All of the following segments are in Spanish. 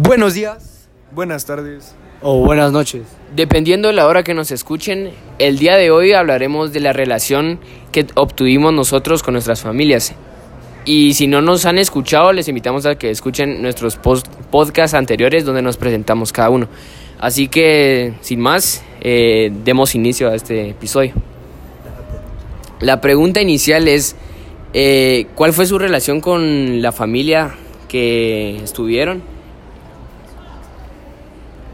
Buenos días. Buenas tardes. O buenas noches. Dependiendo de la hora que nos escuchen, el día de hoy hablaremos de la relación que obtuvimos nosotros con nuestras familias. Y si no nos han escuchado, les invitamos a que escuchen nuestros post podcasts anteriores donde nos presentamos cada uno. Así que, sin más, eh, demos inicio a este episodio. La pregunta inicial es, eh, ¿cuál fue su relación con la familia que estuvieron?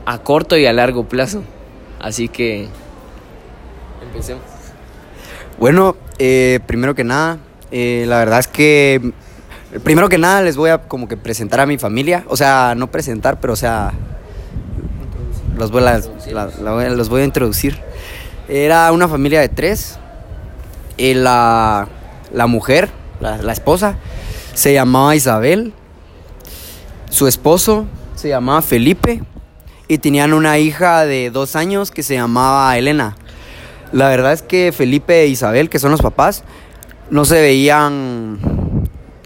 A corto y a largo plazo. Así que, empecemos. Bueno, eh, primero que nada, eh, la verdad es que, primero que nada les voy a como que presentar a mi familia. O sea, no presentar, pero o sea, los voy a, los voy a introducir. Era una familia de tres. Y la, la mujer, la esposa, se llamaba Isabel. Su esposo se llamaba Felipe. Y tenían una hija de dos años que se llamaba Elena. La verdad es que Felipe e Isabel, que son los papás, no se veían.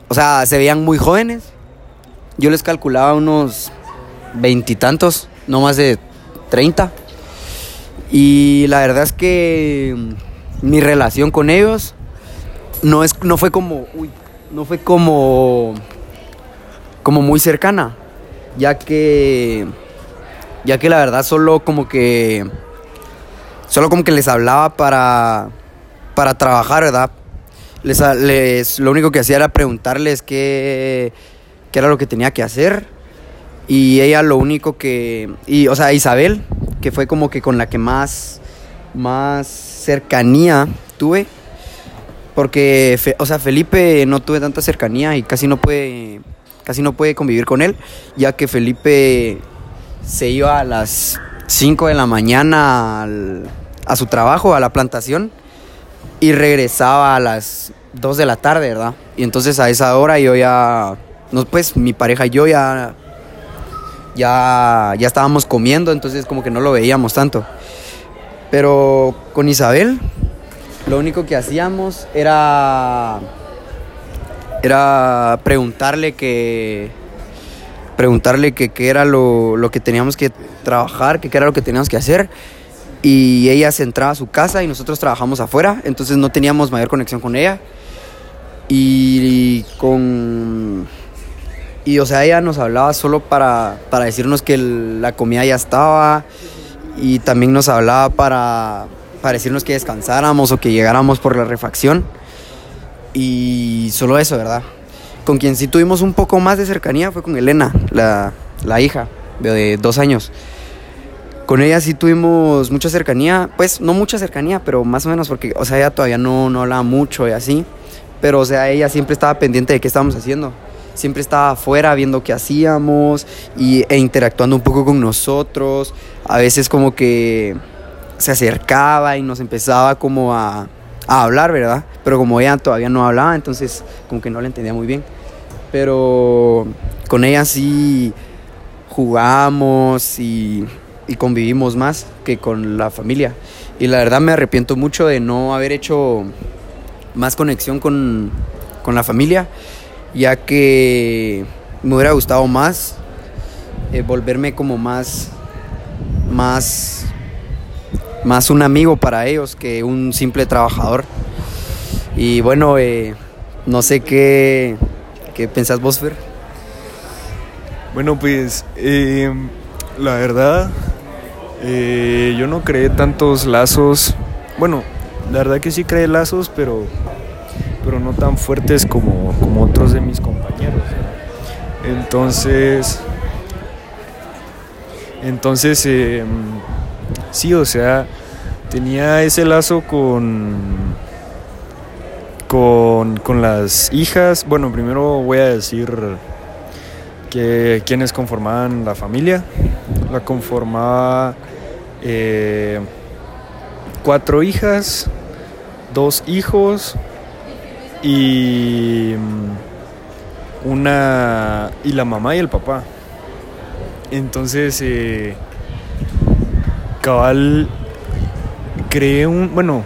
O sea, se veían muy jóvenes. Yo les calculaba unos veintitantos, no más de 30. Y la verdad es que mi relación con ellos no, es, no fue como. No fue como. como muy cercana. Ya que. Ya que la verdad solo como que. Solo como que les hablaba para. para trabajar, ¿verdad? Les, les- lo único que hacía era preguntarles qué, qué era lo que tenía que hacer. Y ella lo único que. Y, o sea, Isabel, que fue como que con la que más. más cercanía tuve. Porque, o sea, Felipe no tuve tanta cercanía y casi no puede. casi no puede convivir con él. Ya que Felipe se iba a las 5 de la mañana al- a su trabajo, a la plantación y regresaba a las 2 de la tarde, ¿verdad? Y entonces a esa hora yo ya, no, pues mi pareja y yo ya, ya, ya estábamos comiendo, entonces como que no lo veíamos tanto. Pero con Isabel, lo único que hacíamos era, era preguntarle que, preguntarle que qué era lo, lo que teníamos que trabajar, que qué era lo que teníamos que hacer. Y ella se entraba a su casa y nosotros trabajamos afuera, entonces no teníamos mayor conexión con ella. Y con... Y o sea, ella nos hablaba solo para, para decirnos que el- la comida ya estaba y también nos hablaba para, para decirnos que descansáramos o que llegáramos por la refacción. Y solo eso, ¿verdad? Con quien sí tuvimos un poco más de cercanía fue con Elena, la, la hija de dos años. Con ella sí tuvimos mucha cercanía, pues no mucha cercanía, pero más o menos porque, o sea, ella todavía no, no hablaba mucho y así. Pero, o sea, ella siempre estaba pendiente de qué estábamos haciendo. Siempre estaba afuera viendo qué hacíamos y, e interactuando un poco con nosotros. A veces como que se acercaba y nos empezaba como a, a hablar, ¿verdad? Pero como ella todavía no hablaba, entonces como que no la entendía muy bien. Pero con ella sí jugamos y, y convivimos más que con la familia. Y la verdad me arrepiento mucho de no haber hecho más conexión con, con la familia, ya que me hubiera gustado más eh, volverme como más, más, más un amigo para ellos que un simple trabajador. Y bueno, eh, no sé qué, qué pensás vos, Fer. Bueno, pues eh, la verdad, eh, yo no creé tantos lazos. Bueno, la verdad que sí creé lazos, pero, pero no tan fuertes como, como otros de mis compañeros. Entonces, entonces eh, sí, o sea, tenía ese lazo con, con, con las hijas. Bueno, primero voy a decir que quienes conformaban la familia. La conformaba eh, cuatro hijas, dos hijos y mm, una y la mamá y el papá. Entonces, eh, cabal creé un, bueno,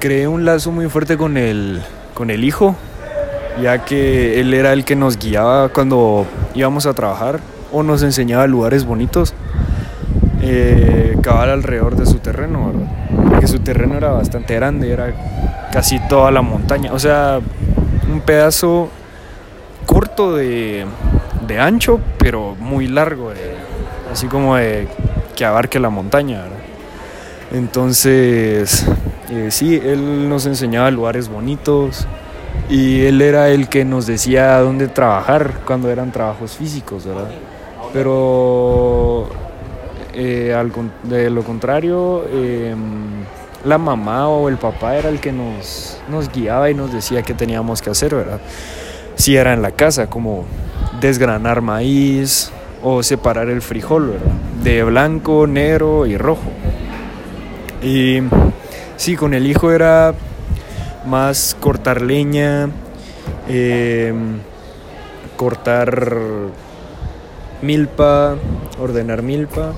creé un lazo muy fuerte con el, con el hijo, ya que él era el que nos guiaba cuando íbamos a trabajar. o nos enseñaba lugares bonitos eh, cabal alrededor de su terreno. Porque su terreno era bastante grande, era casi toda la montaña, o sea, un pedazo corto de, de ancho, pero muy largo, así como de que abarque la montaña. Entonces, eh, sí, él nos enseñaba lugares bonitos y él era el que nos decía dónde trabajar cuando eran trabajos físicos, ¿verdad? Pero eh, de lo contrario, em, la mamá o el papá era el que nos, nos guiaba y nos decía qué teníamos que hacer, ¿verdad? Si era en la casa, como desgranar maíz o separar el frijol, ¿verdad? De blanco, negro y rojo. Y sí, con el hijo era más cortar leña, em, cortar milpa, ordenar milpa.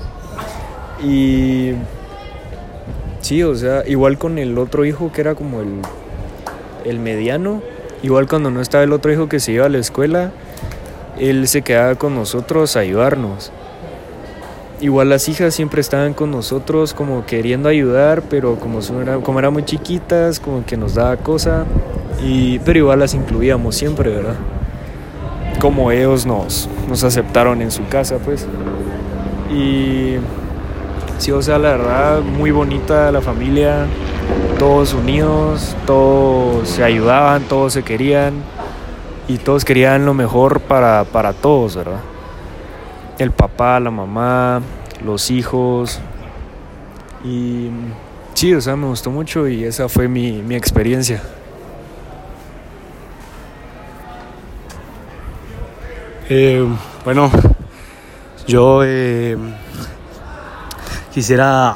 Y sí, o sea, igual con el otro hijo que era como el, el mediano, igual cuando no estaba el otro hijo que se iba a la escuela, él se quedaba con nosotros a ayudarnos. Igual las hijas siempre estaban con nosotros como queriendo ayudar, pero como, era, como eran muy chiquitas, como que nos daba cosa, y, pero igual las incluíamos siempre, ¿verdad? Como ellos nos, nos aceptaron en su casa, pues. Y Sí, o sea, la verdad, muy bonita la familia, todos unidos, todos se ayudaban, todos se querían y todos querían lo mejor para, para todos, ¿verdad? El papá, la mamá, los hijos. Y sí, o sea, me gustó mucho y esa fue mi, mi experiencia. Eh, bueno, yo eh, quisiera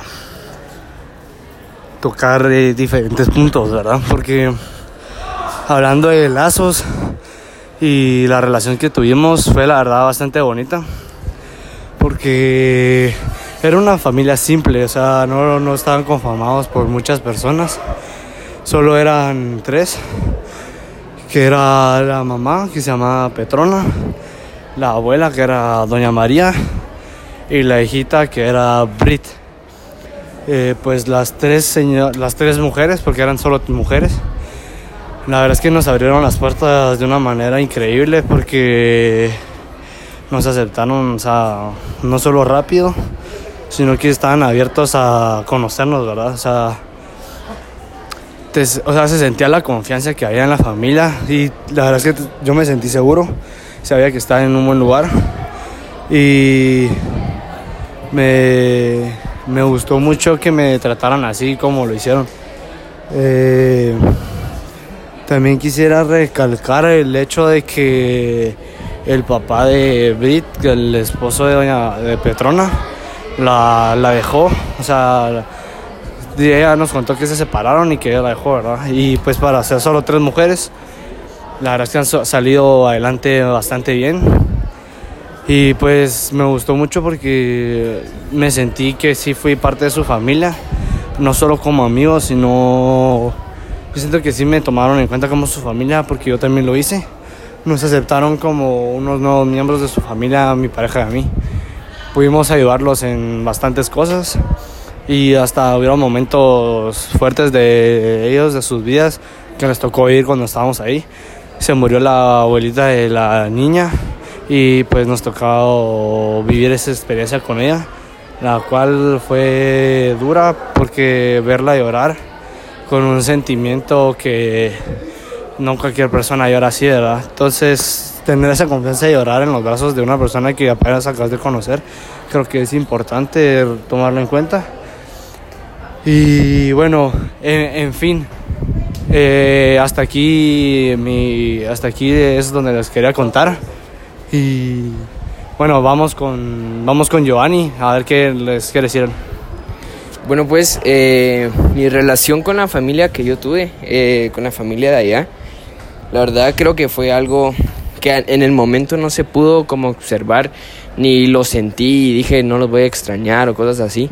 tocar eh, diferentes puntos, ¿verdad? Porque hablando de lazos y la relación que tuvimos fue la verdad bastante bonita. Porque era una familia simple, o sea, no, no estaban conformados por muchas personas. Solo eran tres, que era la mamá, que se llamaba Petrona, la abuela, que era Doña María, y la hijita que era Brit. Eh, pues las tres, las tres mujeres, porque eran solo mujeres, la verdad es que nos abrieron las puertas de una manera increíble porque nos aceptaron, o sea, no solo rápido, sino que estaban abiertos a conocernos, ¿verdad? O sea, o sea, se sentía la confianza que había en la familia y la verdad es que yo me sentí seguro, sabía que estaba en un buen lugar y me, me gustó mucho que me trataran así como lo hicieron. Eh, también quisiera recalcar el hecho de que el papá de Brit, el esposo de doña de Petrona, la, la dejó, o sea, ella nos contó que se separaron y que ella la dejó, ¿verdad? Y pues para ser solo tres mujeres, la verdad es que han salido adelante bastante bien. Y pues me gustó mucho porque me sentí que sí fui parte de su familia, no solo como amigo, sino yo siento que sí me tomaron en cuenta como su familia porque yo también lo hice. Nos aceptaron como unos nuevos miembros de su familia, mi pareja y a mí. Pudimos ayudarlos en bastantes cosas y hasta hubieron momentos fuertes de ellos, de sus vidas, que les tocó ir cuando estábamos ahí. Se murió la abuelita de la niña y pues nos tocó vivir esa experiencia con ella, la cual fue dura porque verla llorar con un sentimiento que no cualquier persona llora así, ¿verdad? Entonces, tener esa confianza de llorar en los brazos de una persona que apenas acabas de conocer, creo que es importante tomarlo en cuenta. Y bueno, en, fin, eh, hasta aquí mi, hasta aquí es donde les quería contar. Y bueno, vamos con, vamos con Giovanni a ver qué les quiere decir. Bueno, pues eh, mi relación con la familia que yo tuve, eh, con la familia de allá, la verdad creo que fue algo que en el momento no se pudo como observar, ni lo sentí y dije no los voy a extrañar o cosas así,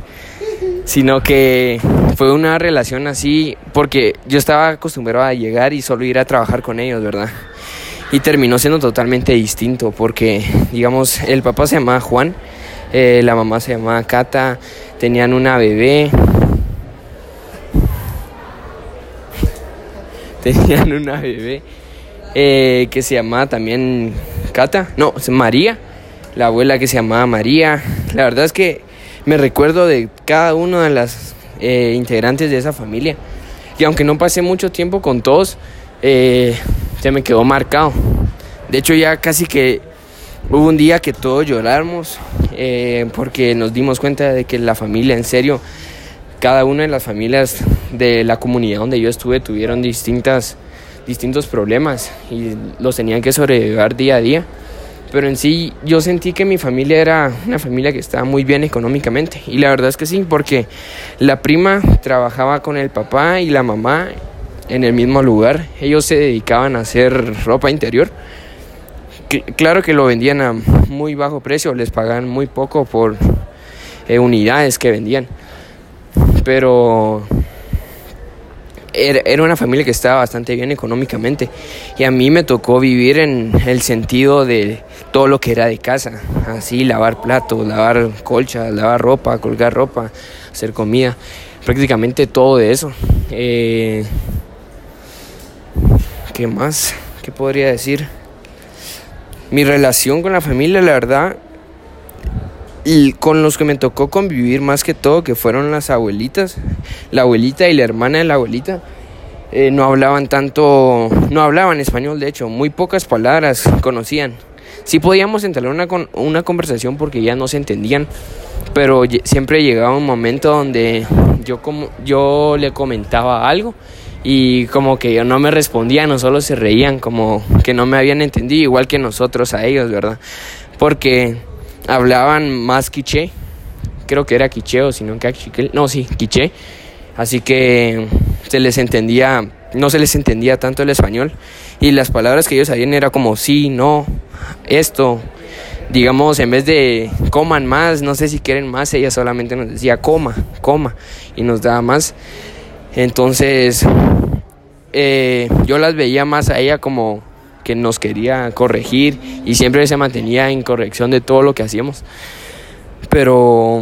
sino que fue una relación así porque yo estaba acostumbrado a llegar y solo ir a trabajar con ellos, ¿verdad? y terminó siendo totalmente distinto porque, digamos, el papá se llamaba Juan, eh, la mamá se llamaba Cata, tenían una bebé. Tenían una bebé eh, que se llamaba también Cata, no, María, la abuela que se llamaba María. La verdad es que me recuerdo de cada uno de las eh, integrantes de esa familia. Y aunque no pasé mucho tiempo con todos, eh, se me quedó marcado. De hecho, ya casi que hubo un día que todos lloramos eh, porque nos dimos cuenta de que la familia, en serio, cada una de las familias de la comunidad donde yo estuve tuvieron distintas, distintos problemas y los tenían que sobrevivir día a día. Pero en sí yo sentí que mi familia era una familia que estaba muy bien económicamente. Y la verdad es que sí, porque la prima trabajaba con el papá y la mamá en el mismo lugar, ellos se dedicaban a hacer ropa interior. Claro que lo vendían a muy bajo precio, les pagaban muy poco por eh, unidades que vendían, pero era una familia que estaba bastante bien económicamente y a mí me tocó vivir en el sentido de todo lo que era de casa, así lavar platos, lavar colchas, lavar ropa, colgar ropa, hacer comida, prácticamente todo de eso. Eh, ¿Qué más? ¿Qué podría decir? Mi relación con la familia, la verdad, y con los que me tocó convivir más que todo, que fueron las abuelitas, la abuelita y la hermana de la abuelita, eh, no hablaban tanto, no hablaban español, de hecho, muy pocas palabras conocían. Sí podíamos entablar una, una conversación porque ya no se entendían, pero siempre llegaba un momento donde yo, como, yo le comentaba algo y como que no me respondían o solo se reían, como que no me habían entendido, igual que nosotros a ellos, ¿verdad? Porque hablaban más quiché, creo que era quiché o si no que no, sí, quiché, así que se les entendía, no se les entendía tanto el español. Y las palabras que ellos sabían era como sí, no, esto, digamos, en vez de coman más, no sé si quieren más, ella solamente nos decía coma, coma y nos daba más, entonces eh, yo las veía más a ella como que nos quería corregir y siempre se mantenía en corrección de todo lo que hacíamos. Pero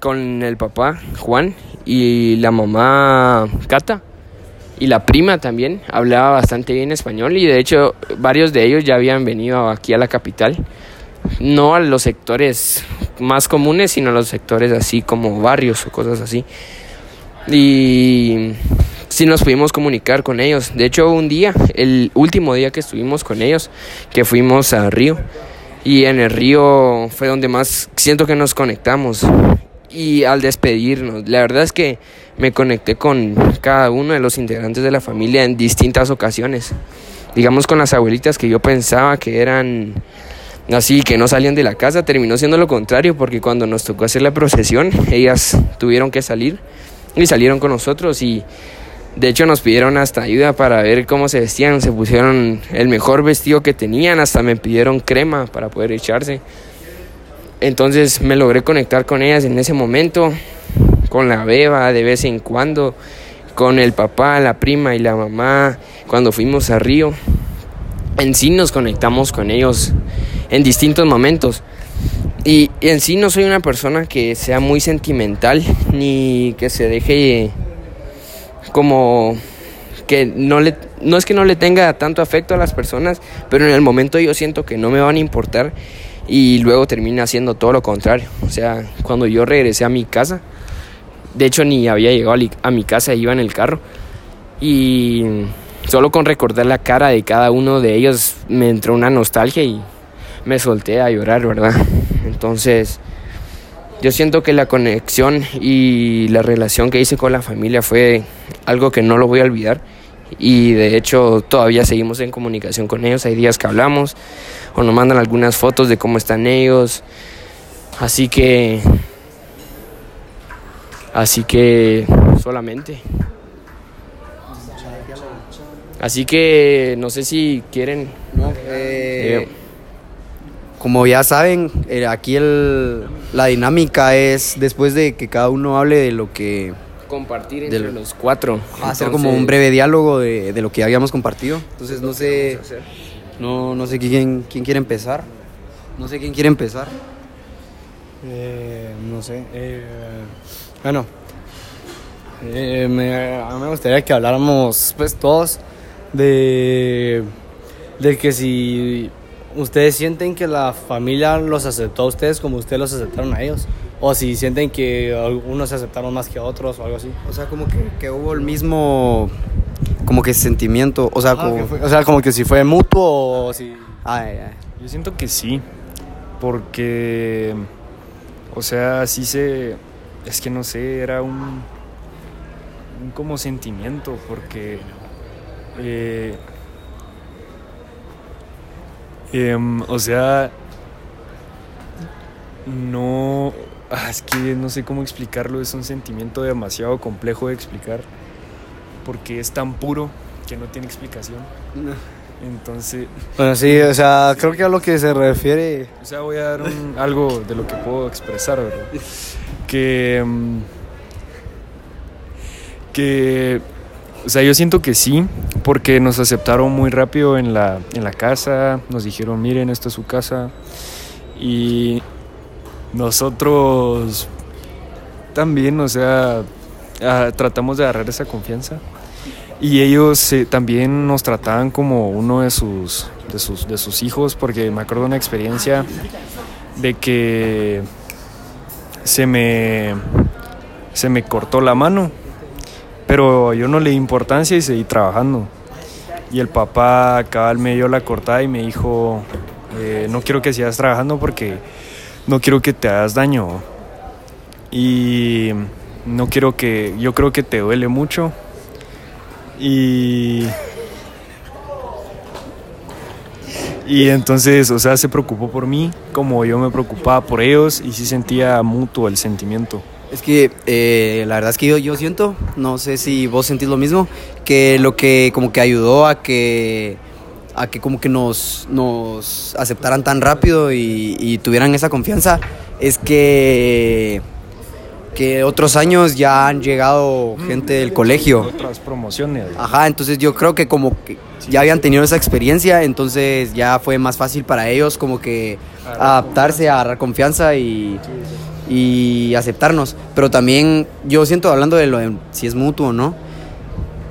con el papá Juan y la mamá Cata y la prima también hablaba bastante bien español y de hecho varios de ellos ya habían venido aquí a la capital. No a los sectores más comunes, sino a los sectores así como barrios o cosas así. Y sí nos pudimos comunicar con ellos. De hecho, un día, el último día que estuvimos con ellos, que fuimos a Río, y en el río fue donde más siento que nos conectamos. Y al despedirnos, la verdad es que me conecté con cada uno de los integrantes de la familia en distintas ocasiones. Digamos con las abuelitas que yo pensaba que eran así, que no salían de la casa, terminó siendo lo contrario, porque cuando nos tocó hacer la procesión, ellas tuvieron que salir y salieron con nosotros y de hecho nos pidieron hasta ayuda para ver cómo se vestían, se pusieron el mejor vestido que tenían, hasta me pidieron crema para poder echarse. Entonces me logré conectar con ellas en ese momento, con la beba de vez en cuando, con el papá, la prima y la mamá, cuando fuimos a Río. En sí nos conectamos con ellos en distintos momentos. Y en sí no soy una persona que sea muy sentimental ni que se deje como que no le no es que no le tenga tanto afecto a las personas, pero en el momento yo siento que no me van a importar y luego termina haciendo todo lo contrario. O sea, cuando yo regresé a mi casa, de hecho ni había llegado a mi casa, iba en el carro y solo con recordar la cara de cada uno de ellos me entró una nostalgia y me solté a llorar, ¿verdad? Entonces, yo siento que la conexión y la relación que hice con la familia fue algo que no lo voy a olvidar. Y de hecho todavía seguimos en comunicación con ellos, hay días que hablamos o nos mandan algunas fotos de cómo están ellos, así que así que solamente. Así que no sé si quieren eh, como ya saben, eh, aquí el, la dinámica es después de que cada uno hable de lo que... Compartir entre los cuatro. Hacer como un breve diálogo de, de, lo que habíamos compartido. Entonces no sé... No, no sé quién, quién quiere empezar. No sé quién quiere empezar. Eh, no sé. eh, bueno, eh, me, a mí me gustaría que habláramos, pues, todos de, de que si ustedes sienten que la familia los aceptó a ustedes como ustedes los aceptaron a ellos, o si sienten que algunos se aceptaron más que otros o algo así. O sea, como que, que hubo el mismo, como que sentimiento, o sea, Ah, como... que fue- o sea, como que si fue mutuo o si... Ay, ay. Yo siento que sí, porque, o sea, sí se, es que no sé, era un, un como sentimiento, porque, eh, em, o sea, no, ah, es que no sé cómo explicarlo, es un sentimiento demasiado complejo de explicar, porque es tan puro que no tiene explicación. Entonces, Bueno, sí, o sea, creo que a lo que se refiere... o sea, voy a dar un- algo de lo que puedo expresar, ¿verdad? Que. mm, Que. O sea, yo siento que sí, porque nos aceptaron muy rápido en la, en la casa, nos dijeron, miren, esta es su casa. Y nosotros también, o sea, ah, tratamos de agarrar esa confianza. Y ellos también nos trataban como uno de sus, de, sus, de sus hijos, porque me acuerdo una experiencia de que se me, se me cortó la mano, pero yo no le di importancia y seguí trabajando. Y el papá cabal me dio la cortada y me dijo, eh, no quiero que sigas trabajando porque no quiero que te hagas daño. Y no quiero que, yo creo que te duele mucho. Y... Y entonces, o sea, se preocupó por mí como yo me preocupaba por ellos y sí sentía mutuo el sentimiento. Es que eh, la verdad es que yo, yo siento, no sé si vos sentís lo mismo, que lo que como que ayudó a que a que como que nos, nos aceptaran tan rápido y, y tuvieran esa confianza es que que otros años ya han llegado gente del colegio. Otras promociones. Ajá, entonces yo creo que como que ya habían tenido esa experiencia, entonces ya fue más fácil para ellos como que adaptarse, agarrar confianza y, y aceptarnos. Pero también yo siento, hablando de lo de si es mutuo o no,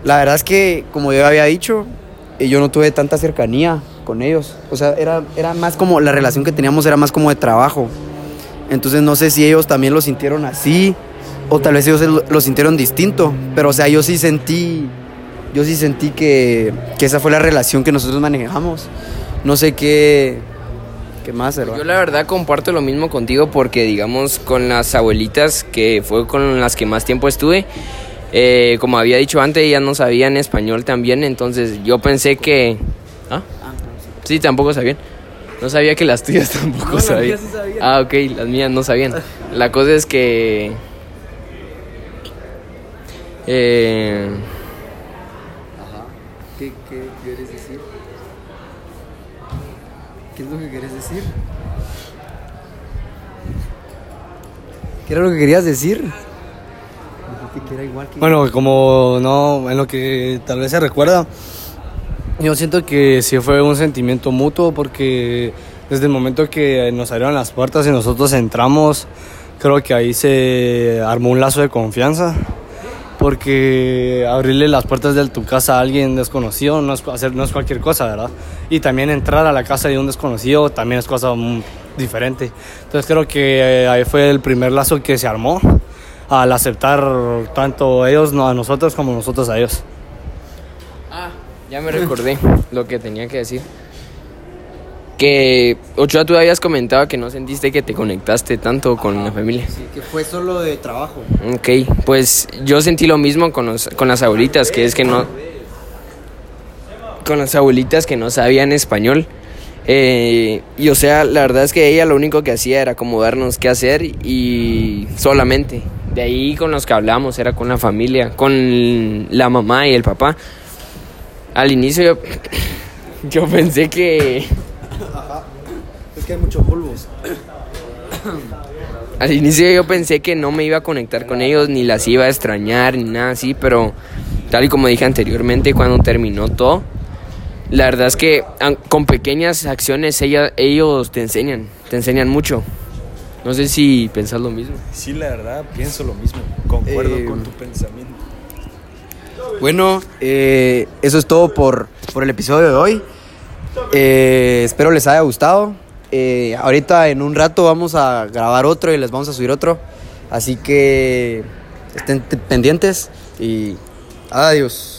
la verdad es que como yo había dicho, eh, yo no tuve tanta cercanía con ellos. O sea, era, era más como, la relación que teníamos era más como de trabajo. Entonces no sé si ellos también lo sintieron así o tal vez ellos lo, sintieron distinto. Pero o sea, yo sí sentí, yo sí sentí que, que esa fue la relación que nosotros manejamos. No sé qué, qué más, ¿verdad? Yo la verdad comparto lo mismo contigo porque digamos con las abuelitas que fue con las que más tiempo estuve, eh, como había dicho antes, ellas no sabían español también, entonces yo pensé que... ¿Ah? Sí, tampoco sabían. No sabía que las tuyas tampoco las sabían. mías sí sabían. Ah, ok, las mías no sabían. La cosa es que... Eh, ¿Qué, qué quieres decir? ¿Qué es lo que quieres decir? ¿Qué era lo que querías decir? Dijiste que era igual que... Bueno, como no, en lo que tal vez se recuerda, yo siento que sí fue un sentimiento mutuo porque desde el momento que nos abrieron las puertas y nosotros entramos, creo que ahí se armó un lazo de confianza. Porque abrirle las puertas de tu casa a alguien desconocido no es, hacer, no es cualquier cosa, ¿verdad? Y también entrar a la casa de un desconocido también es cosa mm, diferente. Entonces creo que eh, ahí fue el primer lazo que se armó al aceptar tanto ellos a nosotros como nosotros a ellos. Ah, ya me recordé lo que tenía que decir. Que, Ochoa, tú habías comentado que no sentiste que te conectaste tanto con la familia. Sí, que fue solo de trabajo. Ok, pues yo sentí lo mismo con, los, con las abuelitas, que es que no... Con las abuelitas que no sabían español. Eh, y o sea, la verdad es que ella lo único que hacía era como darnos qué hacer y solamente. De ahí con los que hablamos era con la familia, con la mamá y el papá. Al inicio yo, yo pensé que... Es que hay muchos polvos. Al inicio yo pensé que no me iba a conectar con ellos, ni las iba a extrañar, ni nada así, pero tal y como dije anteriormente, cuando terminó todo, La verdad es que con pequeñas acciones ella- ellos te enseñan, te enseñan mucho. No sé si pensás lo mismo. Sí, la verdad, pienso lo mismo. Concuerdo Eh, con tu pensamiento. Bueno, eh, eso es todo por, por el episodio de hoy. Eh, espero les haya gustado. Eh, ahorita en un rato vamos a grabar otro y les vamos a subir otro. Así que estén pendientes y adiós.